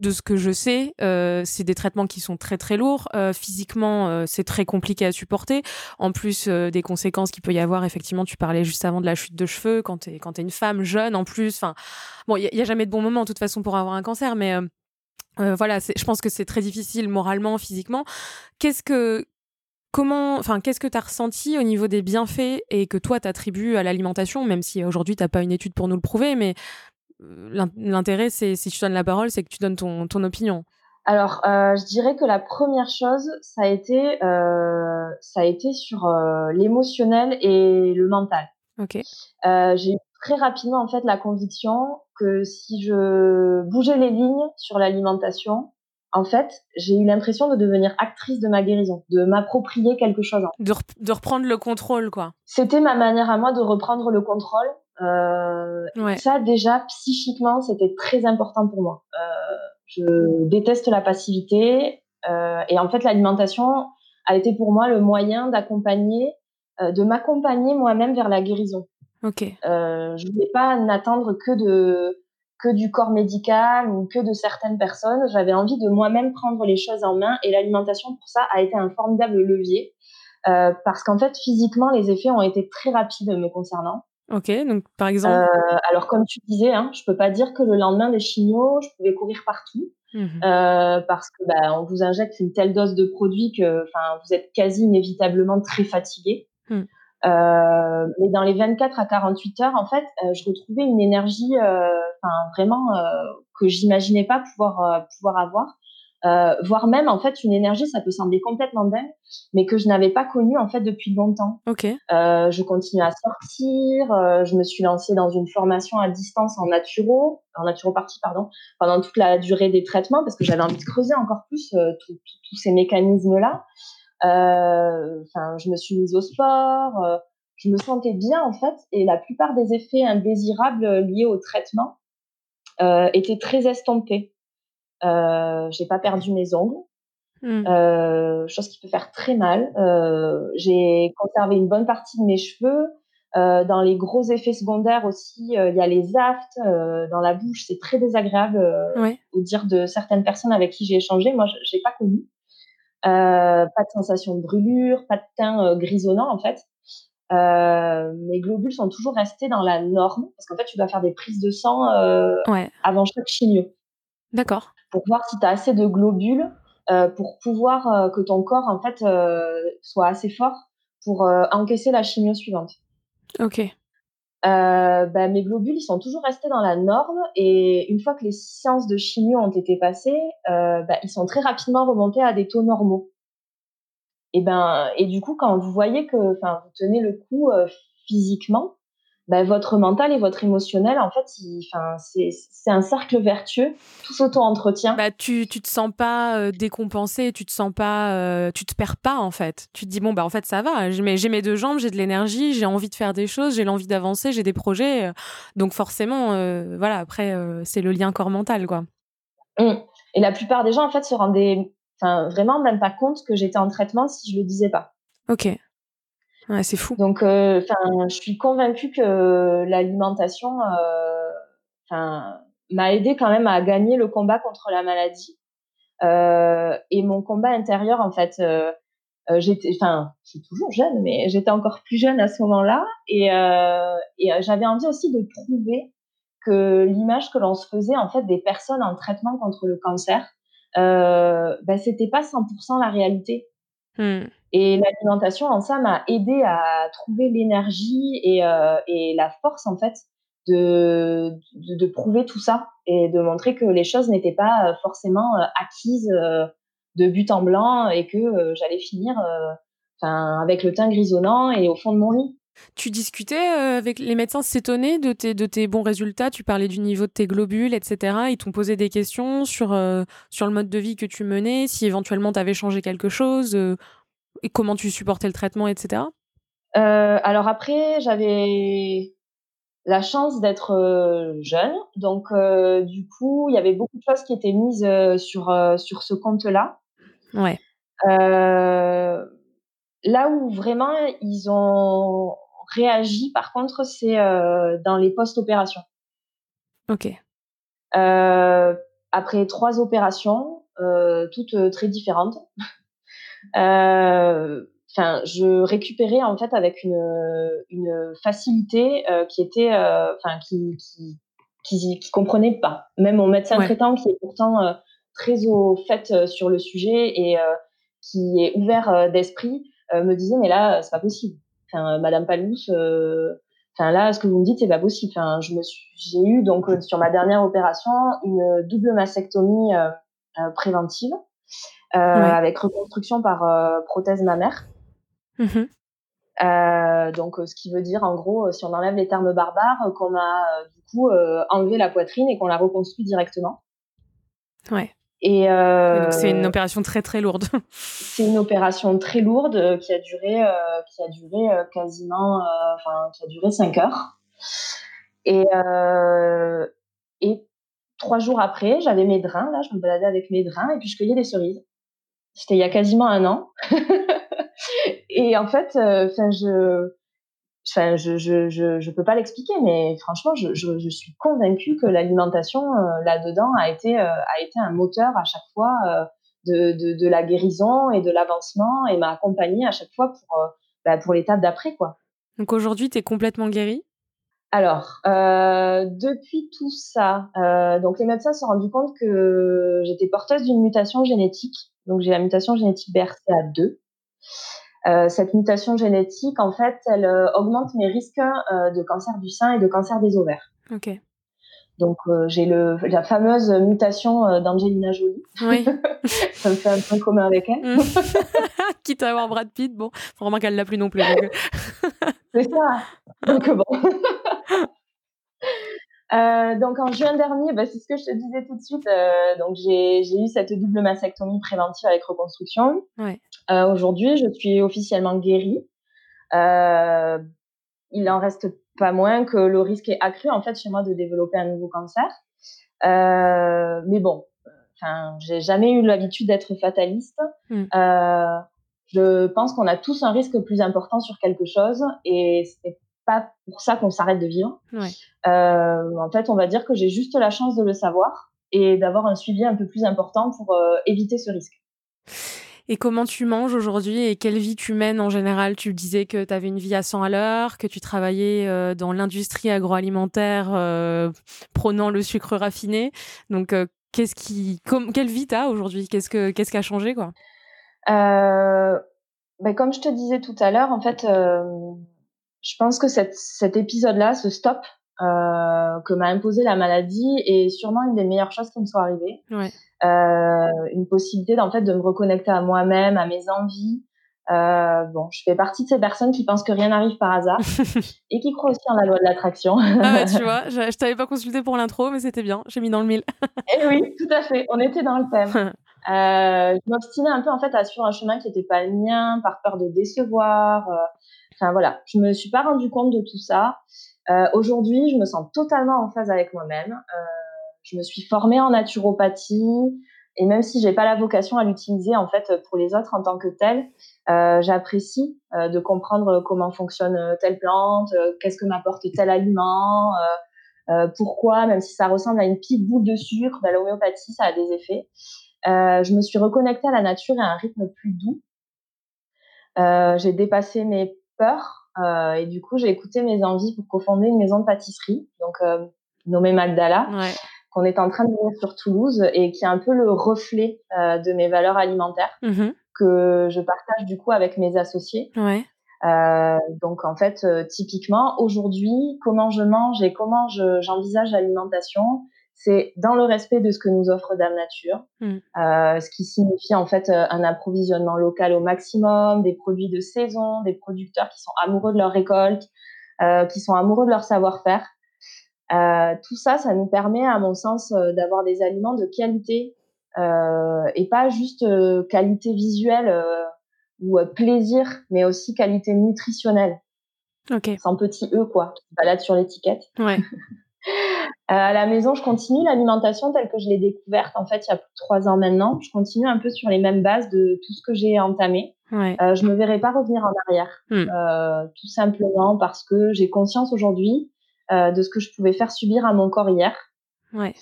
de ce que je sais, euh, c'est des traitements qui sont très très lourds. Euh, physiquement, euh, c'est très compliqué à supporter. En plus des conséquences qu'il peut y avoir, effectivement, tu parlais juste avant de la chute de cheveux quand tu es, quand es une femme jeune en plus. Enfin, bon, il n'y a, jamais de bon moment de toute façon pour avoir un cancer, mais voilà, je pense que c'est très difficile moralement, physiquement. Qu'est-ce que. Comment, enfin, qu'est-ce que tu as ressenti au niveau des bienfaits et que toi t'attribues à l'alimentation, même si aujourd'hui t'as pas une étude pour nous le prouver, mais l'intérêt, c'est si tu donnes la parole, c'est que tu donnes ton, ton opinion. Alors, euh, je dirais que la première chose, ça a été, euh, ça a été sur euh, l'émotionnel et le mental. Ok. J'ai eu très rapidement en fait la conviction que si je bougeais les lignes sur l'alimentation, en fait, j'ai eu l'impression de devenir actrice de ma guérison, de m'approprier quelque chose. De, de, reprendre le contrôle, quoi. C'était ma manière à moi de reprendre le contrôle. Euh, Ça, déjà, psychiquement, c'était très important pour moi. Euh, je déteste la passivité. Euh, et en fait, l'alimentation a été pour moi le moyen d'accompagner, euh, de m'accompagner moi-même vers la guérison. Ok. Euh, je ne voulais pas n'attendre que de que du corps médical ou que de certaines personnes. J'avais envie de moi-même prendre les choses en main et l'alimentation pour ça a été un formidable levier euh, parce qu'en fait physiquement les effets ont été très rapides me concernant. Ok, donc par exemple. Euh, alors comme tu disais, hein, je peux pas dire que le lendemain des chimios, je pouvais courir partout mmh euh, parce que bah, on vous injecte une telle dose de produit que, enfin, vous êtes quasi inévitablement très fatigué. Mmh. Euh, mais dans les 24 à 48 heures, en fait, je retrouvais une énergie, enfin vraiment que j'imaginais pas pouvoir pouvoir avoir. Euh, voire même en fait une énergie, ça peut sembler complètement dingue, mais que je n'avais pas connue en fait depuis longtemps. Ok. Euh, je continue à sortir, euh, je me suis lancée dans une formation à distance en naturo, en naturopathie pardon, pendant toute la durée des traitements parce que j'avais envie de creuser encore plus tous ces mécanismes là. Enfin, je me suis mise au sport, je me sentais bien en fait, et la plupart des effets indésirables liés au traitement étaient très estompés. Euh, j'ai pas perdu mes ongles, mmh. euh, chose qui peut faire très mal. Euh, j'ai conservé une bonne partie de mes cheveux. Euh, dans les gros effets secondaires aussi, il y a les aftes dans la bouche. C'est très désagréable ouais. au dire de certaines personnes avec qui j'ai échangé. Moi, j'ai pas connu. pas de sensation de brûlure, pas de teint grisonnant en fait. Euh, mes globules sont toujours restés dans la norme parce qu'en fait, tu dois faire des prises de sang euh, ouais. avant chaque chimio. D'accord pour voir si tu as assez de globules euh, pour pouvoir euh, que ton corps en fait euh, soit assez fort pour encaisser la chimio suivante. Ok. Bah, mes globules ils sont toujours restés dans la norme et une fois que les séances de chimio ont été passées, bah, ils sont très rapidement remontés à des taux normaux. Et ben et du coup quand vous voyez que enfin vous tenez le coup physiquement, bah, votre mental et votre émotionnel, en fait, c'est un cercle vertueux, tout s'auto-entretient. Bah, tu, tu te sens pas euh, décompensé, tu te sens pas, euh, tu te perds pas, en fait. Tu te dis, bon, bah, en fait, ça va, j'ai mes, mes deux jambes, j'ai de l'énergie, j'ai envie de faire des choses, j'ai l'envie d'avancer, j'ai des projets. Euh, donc, forcément, voilà, après, c'est le lien corps-mental, quoi. Mmh. Et la plupart des gens, en fait, se rendaient vraiment même pas compte que j'étais en traitement si je le disais pas. Ok c'est fou. Donc, euh, je suis convaincue que l'alimentation, euh, m'a aidé quand même à gagner le combat contre la maladie. Euh, et mon combat intérieur, en fait, j'étais, enfin, je suis toujours jeune, mais j'étais encore plus jeune à ce moment-là, et, et j'avais envie aussi de prouver que l'image que l'on se faisait en fait des personnes en traitement contre le cancer, euh, ben, c'était pas 100% la réalité. Mmh. Et l'alimentation, en ça, m'a aidé à trouver l'énergie et, euh, et, la force, en fait, de, de, de, prouver tout ça et de montrer que les choses n'étaient pas euh, forcément euh, acquises de but en blanc et que j'allais finir enfin avec le teint grisonnant et au fond de mon lit. Tu discutais avec les médecins s'étonnaient de tes, de tes bons résultats, tu parlais du niveau de tes globules, etc. Ils t'ont posé des questions sur, sur le mode de vie que tu menais, si éventuellement tu avais changé quelque chose et comment tu supportais le traitement, etc. Euh, alors après, j'avais la chance d'être euh, jeune, donc euh, du coup, il y avait beaucoup de choses qui étaient mises euh, sur sur ce compte-là. Ouais. là où vraiment ils ont réagi, par contre, c'est dans les post-opérations. Ok. après trois opérations, toutes très différentes. Euh, enfin, je récupérais en fait avec une, une facilité euh, qui était, euh, enfin, qui, qui, qui, qui, comprenait pas. Même mon médecin traitant, qui est pourtant très au fait sur le sujet et qui est ouvert d'esprit, me disait mais là c'est pas possible. Enfin, Madame Palous, enfin là ce que vous me dites c'est pas possible. Enfin, je me suis, j'ai eu donc sur ma dernière opération une double mastectomie préventive. Euh, avec reconstruction par euh, prothèse mammaire. Mmh euh, donc, ce qui veut dire, en gros, si on enlève les termes barbares, qu'on a du coup enlevé la poitrine et qu'on la reconstruit directement. Ouais. Et c'est une opération très très lourde. c'est une opération très lourde qui a duré, qui a duré quasiment, enfin, qui a duré cinq heures. Et, et trois jours après, j'avais mes drains, là, je me baladais avec mes drains et puis je cueillais des cerises. C'était il y a quasiment un an. et en fait, enfin, je, Enfin, je, je, je, je, peux pas l'expliquer, mais franchement, je, je, suis convaincue que l'alimentation là-dedans a été, a été un moteur à chaque fois de, de, de, la guérison et de l'avancement et m'a accompagnée à chaque fois pour, bah, pour l'étape d'après. quoi. Donc aujourd'hui, tu es complètement guérie? Alors, euh, depuis tout ça, euh, donc les médecins se sont rendus compte que j'étais porteuse d'une mutation génétique. Donc j'ai la mutation génétique BRCA2. Euh, cette mutation génétique, en fait, elle euh, augmente mes risques euh, de cancer du sein et de cancer des ovaires. Ok. Donc j'ai la fameuse mutation d'Angelina Jolie. Oui. ça me fait un point commun avec elle. Quitte à avoir Brad Pitt, bon, faut vraiment qu'elle l'a plus non plus. C'est ça. Donc bon. Euh, donc en juin dernier, bah, c'est ce que je te disais tout de suite. Euh, donc j'ai eu cette double mastectomie préventive avec reconstruction. Ouais. Euh, Aujourd'hui, je suis officiellement guérie. Euh, il en reste pas moins que le risque est accru en fait chez moi de développer un nouveau cancer. Euh, mais bon, enfin, j'ai jamais eu l'habitude d'être fataliste. Mm. je pense qu'on a tous un risque plus important sur quelque chose et c'est pas pour ça qu'on s'arrête de vivre. Ouais. Euh, en fait, on va dire que j'ai juste la chance de le savoir et d'avoir un suivi un peu plus important pour euh, éviter ce risque. Et comment tu manges aujourd'hui et quelle vie tu mènes en général? Tu disais que tu avais une vie à 100 à l'heure, que tu travaillais euh, dans l'industrie agroalimentaire prônant le sucre raffiné. Donc, qu'est-ce qui, quelle vie tu as aujourd'hui? Qu'est-ce que qu'est-ce qui a changé quoi? Ben, Comme je te disais tout à l'heure, en fait, je pense que cette, cet épisode-là, ce stop euh, que m'a imposé la maladie, est sûrement une des meilleures choses qui me soit arrivées. Ouais. Euh, une possibilité en fait de me reconnecter à moi-même, à mes envies. Euh, bon, je fais partie de ces personnes qui pensent que rien n'arrive par hasard et qui croient aussi en la loi de l'attraction. ah tu vois, je, je t'avais pas consulté pour l'intro, mais c'était bien, j'ai mis dans le mille. et eh oui, tout à fait, on était dans le thème. euh, je m'obstinais un peu en fait à suivre un chemin qui n'était pas le mien, par peur de décevoir. Euh, Enfin voilà, je me suis pas rendu compte de tout ça. Euh, Aujourd'hui, je me sens totalement en phase avec moi-même. Euh, je me suis formée en naturopathie et même si j'ai pas la vocation à l'utiliser en fait pour les autres en tant que telle, euh, j'apprécie euh, de comprendre comment fonctionne telle plante, euh, qu'est-ce que m'apporte tel aliment, euh, pourquoi, même si ça ressemble à une petite boule de sucre, ben, l'homéopathie ça a des effets. je me suis reconnectée à la nature et à un rythme plus doux. j'ai dépassé mes peur. Euh, et du coup, j'ai écouté mes envies pour cofonder une maison de pâtisserie, donc euh, nommée Magdala, ouais. qu'on est en train de voir sur Toulouse et qui est un peu le reflet euh, de mes valeurs alimentaires mmh que je partage du coup avec mes associés. Ouais. Euh, donc en fait, euh, typiquement aujourd'hui, comment je mange et comment j'envisage l'alimentation, c'est dans le respect de ce que nous offre Dame Nature, mm. euh, ce qui signifie en fait euh, un approvisionnement local au maximum, des produits de saison, des producteurs qui sont amoureux de leur récolte, euh, qui sont amoureux de leur savoir-faire. Euh, tout ça, ça nous permet, à mon sens, d'avoir des aliments de qualité et pas juste qualité visuelle ou plaisir, mais aussi qualité nutritionnelle. Ok. Sans petit e quoi, qui balade sur l'étiquette. Ouais. Euh, à la maison, je continue l'alimentation telle que je l'ai découverte en fait il y a plus de trois ans maintenant. Je continue un peu sur les mêmes bases de tout ce que j'ai entamé. Ouais. Euh, je me verrai pas revenir en arrière, mm. euh, tout simplement parce que j'ai conscience aujourd'hui euh, de ce que je pouvais faire subir à mon corps hier. Ouais.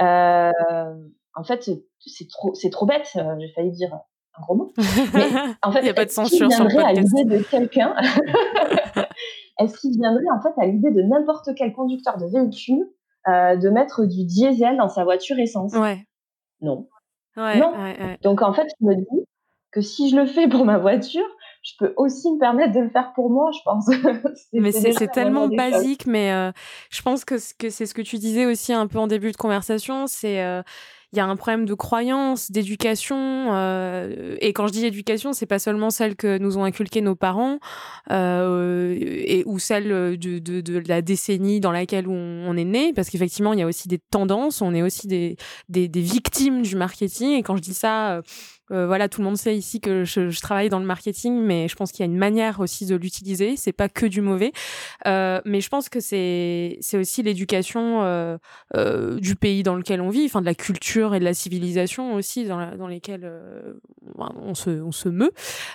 Euh, en fait, c'est trop, c'est trop bête. Euh, j'ai failli dire un gros mot. Mais en fait, il n'y a pas de censure sur le à l'idée de quelqu'un Est-ce qu'il viendrait en fait à l'idée de n'importe quel conducteur de véhicule euh, de mettre du diesel dans sa voiture essence Ouais. Non. Ouais, non. Ouais. Donc en fait, je me dis que si je le fais pour ma voiture, je peux aussi me permettre de le faire pour moi, je pense. mais c'est tellement basique, mais euh, je pense que c'est ce que tu disais aussi un peu en début de conversation, c'est euh, il y a un problème de croyance, d'éducation. Euh, et quand je dis éducation, c'est pas seulement celle que nous ont inculqué nos parents euh, et, ou celle de, de, de, la décennie dans laquelle on, on est né, parce qu'effectivement, il y a aussi des tendances, on est aussi des, des, des victimes du marketing. Et quand je dis ça, euh, voilà, tout le monde sait ici que je, travaille dans le marketing, mais je pense qu'il y a une manière aussi de l'utiliser. C'est pas que du mauvais, euh, mais je pense que c'est c'est aussi l'éducation euh, du pays dans lequel on vit, enfin de la culture et de la civilisation aussi dans, dans lesquelles on se on se meut.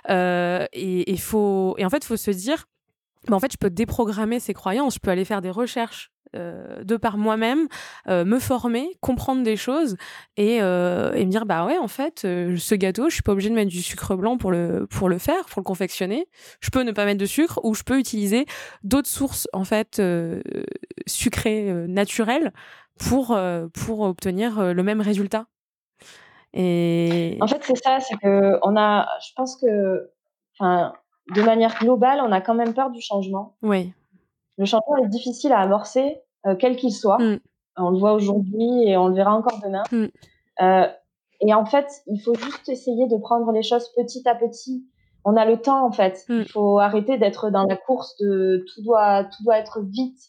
et il faut et en fait, il faut se dire bah, en fait, je peux déprogrammer ces croyances, je peux aller faire des recherches euh, de par moi-même, euh, me former, comprendre des choses et, euh, et, me dire bah ouais en fait ce gâteau je suis pas obligée de mettre du sucre blanc pour le pour le faire, pour le confectionner. Je peux ne pas mettre de sucre ou je peux utiliser d'autres sources en fait sucrées naturelles pour pour obtenir le même résultat. Et en fait c'est ça, c'est que on a, je pense que enfin de manière globale on a quand même peur du changement. Oui le changement est difficile à amorcer, euh, quel qu'il soit. Mm. On le voit aujourd'hui et on le verra encore demain. Mm. Euh, et en fait, il faut juste essayer de prendre les choses petit à petit. On a le temps, en fait. Mm. Il faut arrêter d'être dans la course de tout doit, tout doit être vite.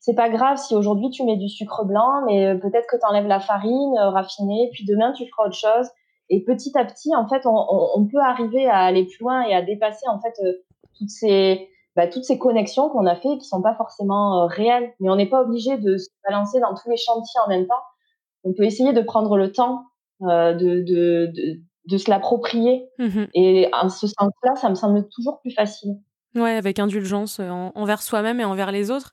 C'est pas grave si aujourd'hui tu mets du sucre blanc, mais euh, peut-être que tu enlèves la farine raffinée, puis demain tu feras autre chose. Et petit à petit, en fait, on, on, peut arriver à aller plus loin et à dépasser en fait toutes ces bah, toutes ces connexions qu'on a fait qui sont pas forcément euh, réelles. Mais on n'est pas obligé de se balancer dans tous les chantiers en même temps. On peut essayer de prendre le temps euh, de, de, de, de, se l'approprier. Mmh et en ce sens-là, ça me semble toujours plus facile. Ouais, avec indulgence euh, envers soi-même et envers les autres.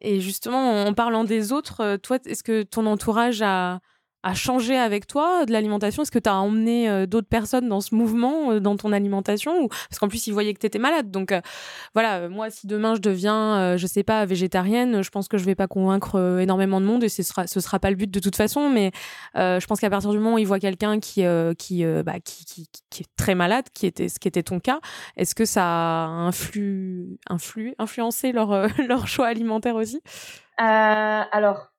Et justement, en parlant des autres, toi, est-ce que ton entourage a, a changé avec toi de l'alimentation? Est-ce que tu as emmené euh, d'autres personnes dans ce mouvement, euh, dans ton alimentation ou... Parce qu'en plus, ils voyaient que tu étais malade. Donc euh, voilà, moi, si demain je deviens, je sais pas, végétarienne, je pense que je vais pas convaincre énormément de monde et ce sera, ce sera pas le but de toute façon. Mais je pense qu'à partir du moment où ils voient quelqu'un qui, qui, bah, qui, qui, qui, est très malade, qui était, ce qui était ton cas, est-ce que ça a influ, influencé leur, leur choix alimentaire aussi? Alors,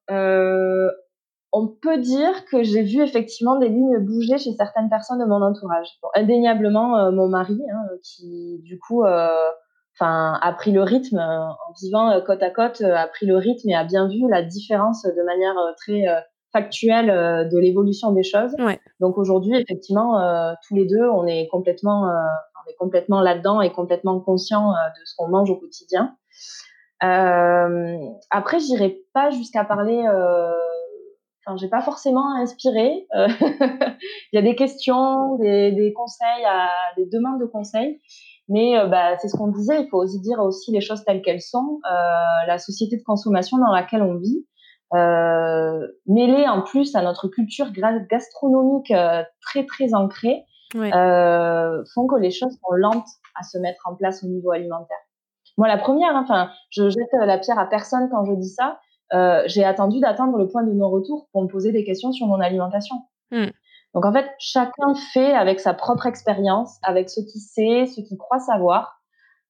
on peut dire que j'ai vu effectivement des lignes bouger chez certaines personnes de mon entourage. indéniablement, euh, mon mari, hein, qui du coup, euh, enfin, a pris le rythme euh, en vivant côte à côte, a pris le rythme et a bien vu la différence de manière très factuelle de l'évolution des choses. Donc aujourd'hui, effectivement, tous les deux, on est complètement, on est complètement là-dedans et complètement conscient de ce qu'on mange au quotidien. après, j'irai pas jusqu'à parler Enfin, j'ai pas forcément inspiré. Euh, il y a des questions, des, des, conseils, à, des demandes de conseils. Mais euh, bah, c'est ce qu'on disait, il faut aussi dire aussi les choses telles qu'elles sont. Euh, la société de consommation dans laquelle on vit, euh, mêlée en plus à notre culture gastronomique euh, très très ancrée, euh, font que les choses sont lentes à se mettre en place au niveau alimentaire. Moi, la première, hein, enfin, je jette la pierre à personne quand je dis ça, euh, j'ai attendu d'attendre le point de non-retour pour me poser des questions sur mon alimentation. Hmm. Donc en fait, chacun fait avec sa propre expérience, avec ce qu'il sait, ce qu'il croit savoir.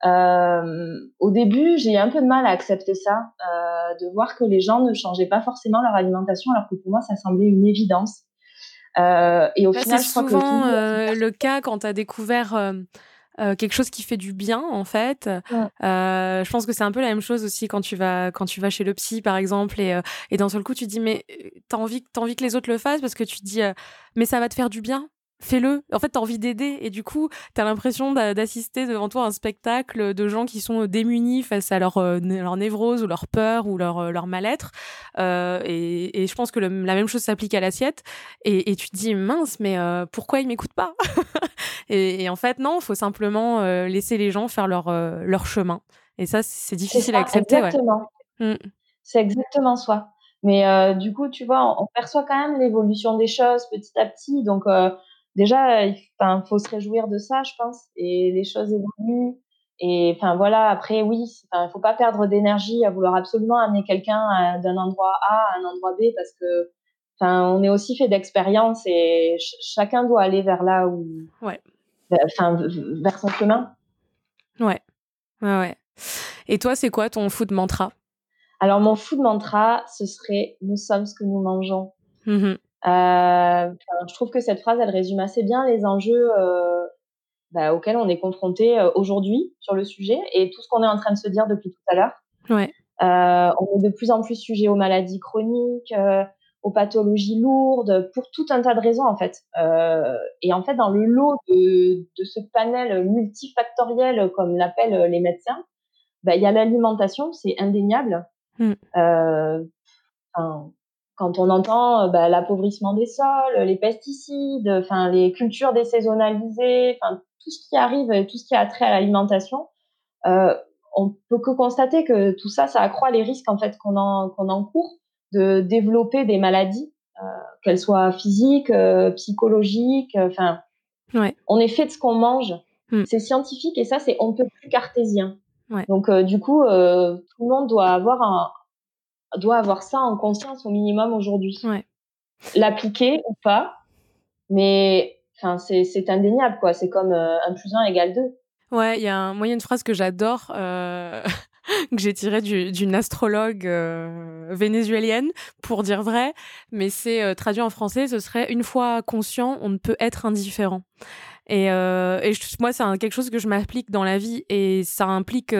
Euh, au début, j'ai un peu de mal à accepter ça, euh, de voir que les gens ne changeaient pas forcément leur alimentation, alors que pour moi, ça semblait une évidence. Euh, et au final, je crois que souvent euh, le cas quand tu as découvert euh, euh, quelque chose qui fait du bien en fait. Euh, je pense que c'est un peu la même chose aussi quand tu vas quand tu vas chez le psy par exemple et, euh, et d'un seul coup tu dis mais t'as envie t'as envie que les autres le fassent parce que tu te dis mais ça va te faire du bien fais-le. En fait, t'as envie d'aider et du coup, t'as l'impression d'assister devant toi un spectacle de gens qui sont démunis face à leur, euh, leur névrose ou leur peur ou leur, euh, leur mal-être. Euh, et, et, je pense que la même chose s'applique à l'assiette. Et, et, tu te dis, mince, mais euh, pourquoi ils m'écoutent pas? Et, et, en fait, non, il faut simplement laisser les gens faire leur, leur chemin. Et ça, c'est difficile à accepter. Exactement. Ouais. Mm. C'est exactement ça. Mais du coup, tu vois, on, perçoit quand même l'évolution des choses petit à petit. Donc, déjà, il faut se réjouir de ça, je pense. Et les choses évoluent. Et enfin voilà, après oui, il faut pas perdre d'énergie à vouloir absolument amener quelqu'un d'un endroit A à un endroit B parce que enfin on est aussi fait d'expérience et chacun doit aller vers là où ouais. enfin vers son chemin. Ouais. Ouais ouais. Et toi, c'est quoi ton food mantra? Alors mon food mantra, ce serait nous sommes ce que nous mangeons. Mmh je trouve que cette phrase, elle résume assez bien les enjeux bah, auxquels on est confronté aujourd'hui sur le sujet et tout ce qu'on est en train de se dire depuis tout à l'heure. Ouais. on est de plus en plus sujet aux maladies chroniques, aux pathologies lourdes, pour tout un tas de raisons en fait. Euh, et en fait, dans le lot de, de ce panel multifactoriel, comme l'appellent les médecins, bah, il y a l'alimentation, c'est indéniable. Mm. Euh, quand on entend bah, l'appauvrissement des sols, les pesticides, enfin les cultures désaisonnalisées, enfin tout ce qui arrive, tout ce qui a trait à l'alimentation, euh, on peut que constater que tout ça, ça accroît les risques en fait qu'on en, qu'on encourt de développer des maladies, euh, qu'elles soient physiques, euh, psychologiques. Euh, enfin, on est fait de ce qu'on mange. Hmm. C'est scientifique et ça, c'est on peut plus cartésien. Donc, du coup, tout le monde doit avoir un, doit avoir ça en conscience au minimum aujourd'hui. L'appliquer ou pas, mais enfin, c'est indéniable, quoi. C'est comme un plus un égale 2. Ouais, il y a un moyen de phrase que j'adore. que j'ai tiré d'une astrologue euh, vénézuélienne, pour dire vrai, mais c'est euh, traduit en français, ce serait une fois conscient, on ne peut être indifférent. Et, euh, moi, c'est quelque chose que je m'applique dans la vie et ça implique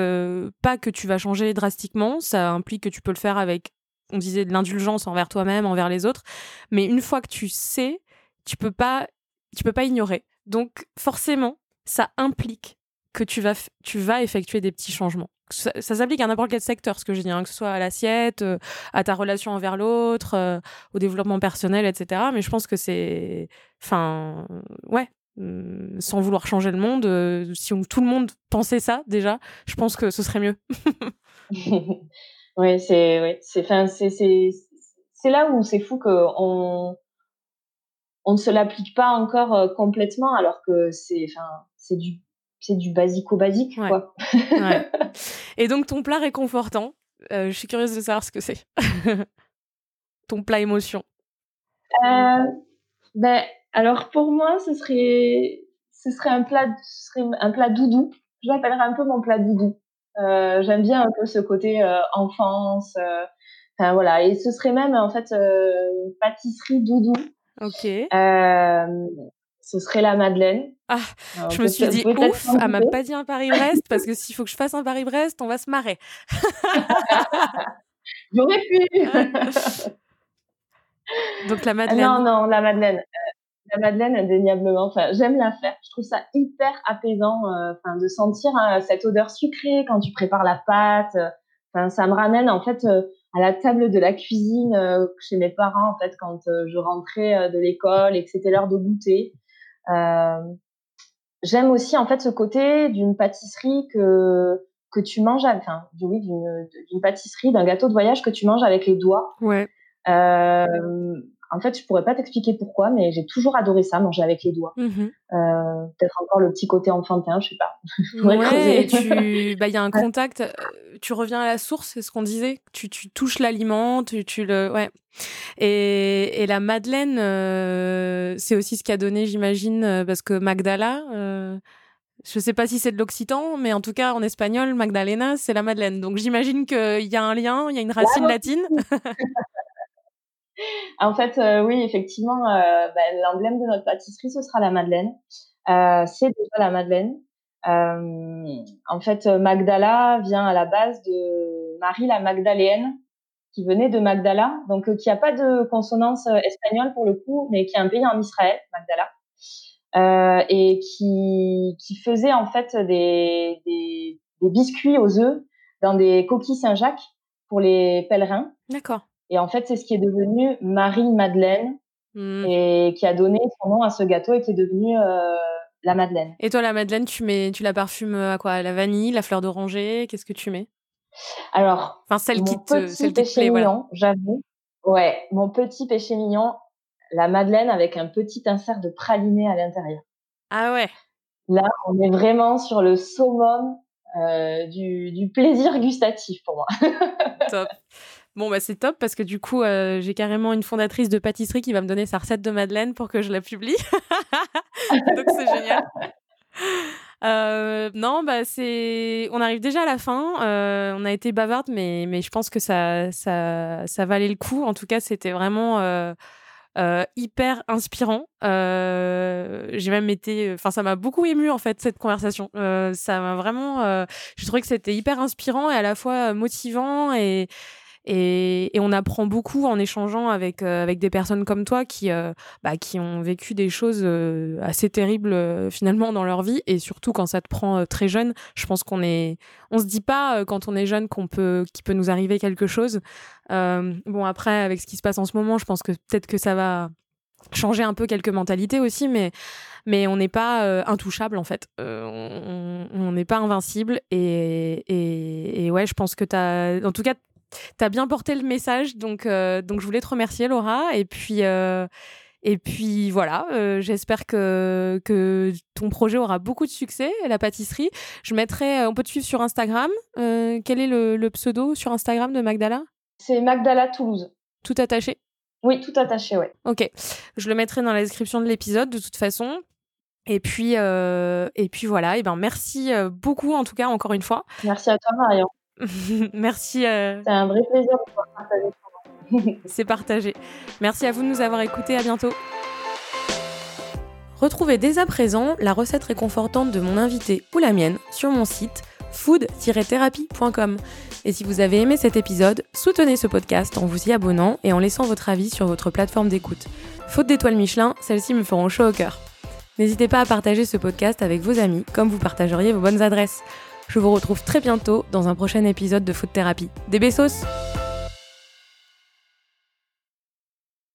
pas que tu vas changer drastiquement, ça implique que tu peux le faire avec, on disait, de l'indulgence envers toi-même, envers les autres, mais une fois que tu sais, tu peux pas, tu peux pas ignorer. Donc forcément, ça implique que tu vas, tu vas effectuer des petits changements ça, s'applique à n'importe quel secteur, ce que je dis, hein, que ce soit à l'assiette, euh, à ta relation envers l'autre, euh, au développement personnel, etc. Mais je pense que c'est, enfin, ouais, mm, sans vouloir changer le monde, euh, si tout le monde pensait ça déjà, je pense que ce serait mieux. oui, c'est, ouais, c'est, là où c'est fou qu'on on ne se l'applique pas encore complètement, alors que c'est, du c'est du basico-basique, quoi. Et donc, ton plat réconfortant, euh, je suis curieuse de savoir ce que c'est. ton plat émotion. Euh, ben, alors, pour moi, ce serait, ce serait, un, plat, ce serait un plat doudou. Je l'appellerais un peu mon plat doudou. Euh, j'aime bien un peu ce côté enfance. Enfin, voilà. Et ce serait même, en fait, une pâtisserie doudou. Ok ce serait la Madeleine. Ah, je me suis dit, ouf, elle m'a pas dit un Paris-Brest, parce que s'il faut que je fasse un Paris-Brest, on va se marrer. J'aurais pu. Donc la Madeleine. Non, non, la Madeleine. Euh, la Madeleine, indéniablement. Enfin, j'aime la faire. Je trouve ça hyper apaisant, euh, enfin, de sentir hein, cette odeur sucrée quand tu prépares la pâte. Enfin, ça me ramène en fait euh, à la table de la cuisine chez mes parents en fait quand je rentrais de l'école et que c'était l'heure de goûter. Euh, j'aime aussi en fait ce côté d'une pâtisserie que que tu manges, enfin, oui, d'une pâtisserie, d'un gâteau de voyage que tu manges avec les doigts. Ouais. Euh, en fait, je pourrais pas t'expliquer pourquoi, mais j'ai toujours adoré ça, manger avec les doigts. Mmh euh, peut-être encore le petit côté enfantin, je sais pas. ouais, tu, bah, il y a un contact. Euh, tu reviens à la source, c'est ce qu'on disait. Tu, tu touches l'aliment, tu, tu le, ouais. Et, et la madeleine, euh, c'est aussi ce qui a donné, j'imagine, parce que Magdala. Euh, je sais pas si c'est de l'occitan, mais en tout cas en espagnol, Magdalena, c'est la Madeleine. Donc j'imagine qu'il y a un lien, il y a une racine latine. en fait, euh, oui, effectivement, euh, ben, l'emblème de notre pâtisserie, ce sera la Madeleine. Euh, c'est déjà la Madeleine. en fait, Magdala vient à la base de Marie la Magdaléenne, qui venait de Magdala, donc qui n'a pas de consonance espagnole pour le coup, mais qui est un pays en Israël, Magdala, et qui, qui faisait en fait des, des, des biscuits aux œufs dans des coquilles Saint-Jacques pour les pèlerins. D'accord. Et en fait, c'est ce qui est devenu Marie-Madeleine mmh. et qui a donné son nom à ce gâteau et qui est devenu euh, la Madeleine. Et toi, la Madeleine, tu, mets, tu la parfumes à quoi? La vanille, la fleur d'oranger? Qu'est-ce que tu mets? Alors, enfin, celle qui te, celle qui te plaît, mignon, j'avoue. Ouais, mon petit péché mignon, la Madeleine avec un petit insert de praliné à l'intérieur. Ah ouais Là, on est vraiment sur le summum euh, du, du plaisir gustatif pour moi. Top. Bon, bah, c'est top parce que du coup, euh, j'ai carrément une fondatrice de pâtisserie qui va me donner sa recette de Madeleine pour que je la publie. Donc, c'est génial. Euh, non, bah c'est. On arrive déjà à la fin. Euh, on a été bavarde, mais, mais je pense que ça, ça, ça valait le coup. En tout cas, c'était vraiment hyper inspirant. j'ai même été, enfin, ça m'a beaucoup ému en fait cette conversation. ça m'a vraiment, j'ai trouvé que c'était hyper inspirant et à la fois motivant et et, on apprend beaucoup en échangeant avec, euh, avec des personnes comme toi qui, euh, bah, qui ont vécu des choses euh, assez terribles finalement dans leur vie. Et surtout quand ça te prend très jeune, je pense qu'on est. On se dit pas quand on est jeune qu'on peut, qu'il peut nous arriver quelque chose. bon, après, avec ce qui se passe en ce moment, je pense que peut-être que ça va changer un peu quelques mentalités aussi, mais, mais on n'est pas intouchable en fait. on n'est pas invincible. Et, et, et, ouais, je pense que tu as. En tout cas, tu as bien porté le message, donc, euh, donc je voulais te remercier, Laura. Et puis, euh, et puis voilà, euh, j'espère que, que ton projet aura beaucoup de succès, la pâtisserie. Je mettrai, on peut te suivre sur Instagram. quel est le, pseudo sur Instagram de Magdala? C'est Magdala Toulouse. Tout attaché? Oui, tout attaché, ouais. Ok, je le mettrai dans la description de l'épisode de toute façon. Et puis, et puis voilà, et ben merci beaucoup en tout cas encore une fois. Merci à toi Marion. Merci. Euh, C'est un vrai plaisir de pouvoir partager. C'est partagé. Merci à vous de nous avoir écoutés. À bientôt. Retrouvez dès à présent la recette réconfortante de mon invité ou la mienne sur mon site food-thérapie.com. Et si vous avez aimé cet épisode, soutenez ce podcast en vous y abonnant et en laissant votre avis sur votre plateforme d'écoute. Faute d'étoiles Michelin, celles-ci me feront chaud au cœur. N'hésitez pas à partager ce podcast avec vos amis comme vous partageriez vos bonnes adresses. Je vous retrouve très bientôt dans un prochain épisode de Food Thérapie. Des bessos